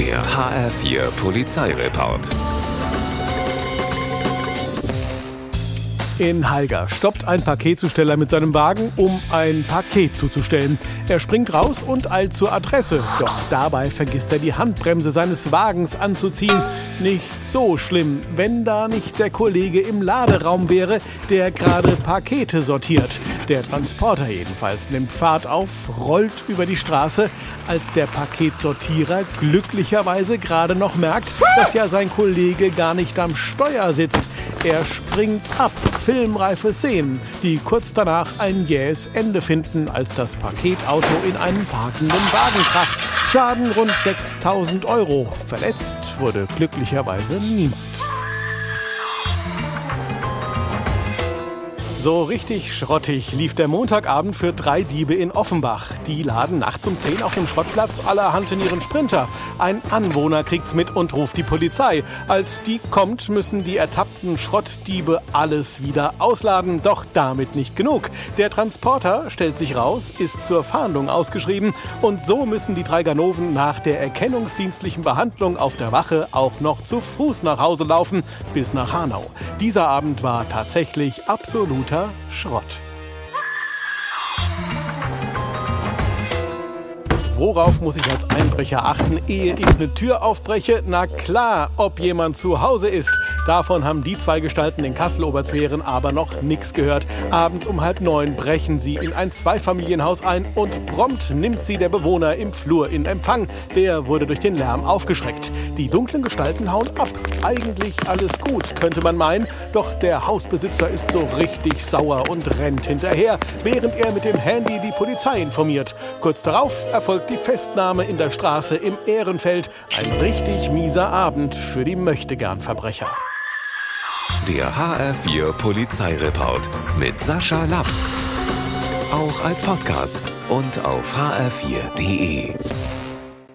Der HR4 Polizeireport. In Halga stoppt ein Paketzusteller mit seinem Wagen, um ein Paket zuzustellen. Er springt raus und eilt zur Adresse. Doch dabei vergisst er die Handbremse seines Wagens anzuziehen. Nicht so schlimm, wenn da nicht der Kollege im Laderaum wäre, der gerade Pakete sortiert. Der Transporter jedenfalls nimmt Fahrt auf, rollt über die Straße, als der Paketsortierer glücklicherweise gerade noch merkt, dass ja sein Kollege gar nicht am Steuer sitzt. Er springt ab, filmreife Szenen, die kurz danach ein jähes Ende finden, als das Paketauto in einen parkenden Wagen kracht. Schaden rund 6000 Euro. Verletzt wurde glücklicherweise niemand. So richtig schrottig lief der Montagabend für drei Diebe in Offenbach. Die laden nachts um 10 auf dem Schrottplatz allerhand in ihren Sprinter. Ein Anwohner kriegt's mit und ruft die Polizei. Als die kommt, müssen die ertappten Schrottdiebe alles wieder ausladen. Doch damit nicht genug. Der Transporter, stellt sich raus, ist zur Fahndung ausgeschrieben. Und so müssen die drei Ganoven nach der erkennungsdienstlichen Behandlung auf der Wache auch noch zu Fuß nach Hause laufen, bis nach Hanau. Dieser Abend war tatsächlich absolut Schrott. Worauf muss ich als Einbrecher achten, ehe ich eine Tür aufbreche? Na klar, ob jemand zu Hause ist. Davon haben die zwei Gestalten in Kassel-Oberzweren aber noch nichts gehört. Abends um halb neun brechen sie in ein Zweifamilienhaus ein und prompt nimmt sie der Bewohner im Flur in Empfang. Der wurde durch den Lärm aufgeschreckt. Die dunklen Gestalten hauen ab. Eigentlich alles gut, könnte man meinen. Doch der Hausbesitzer ist so richtig sauer und rennt hinterher, während er mit dem Handy die Polizei informiert. Kurz darauf erfolgt die Festnahme in der Straße im Ehrenfeld. Ein richtig mieser Abend für die Möchtegern-Verbrecher. Der HR4 Polizeireport mit Sascha Lapp. Auch als Podcast und auf hr4.de.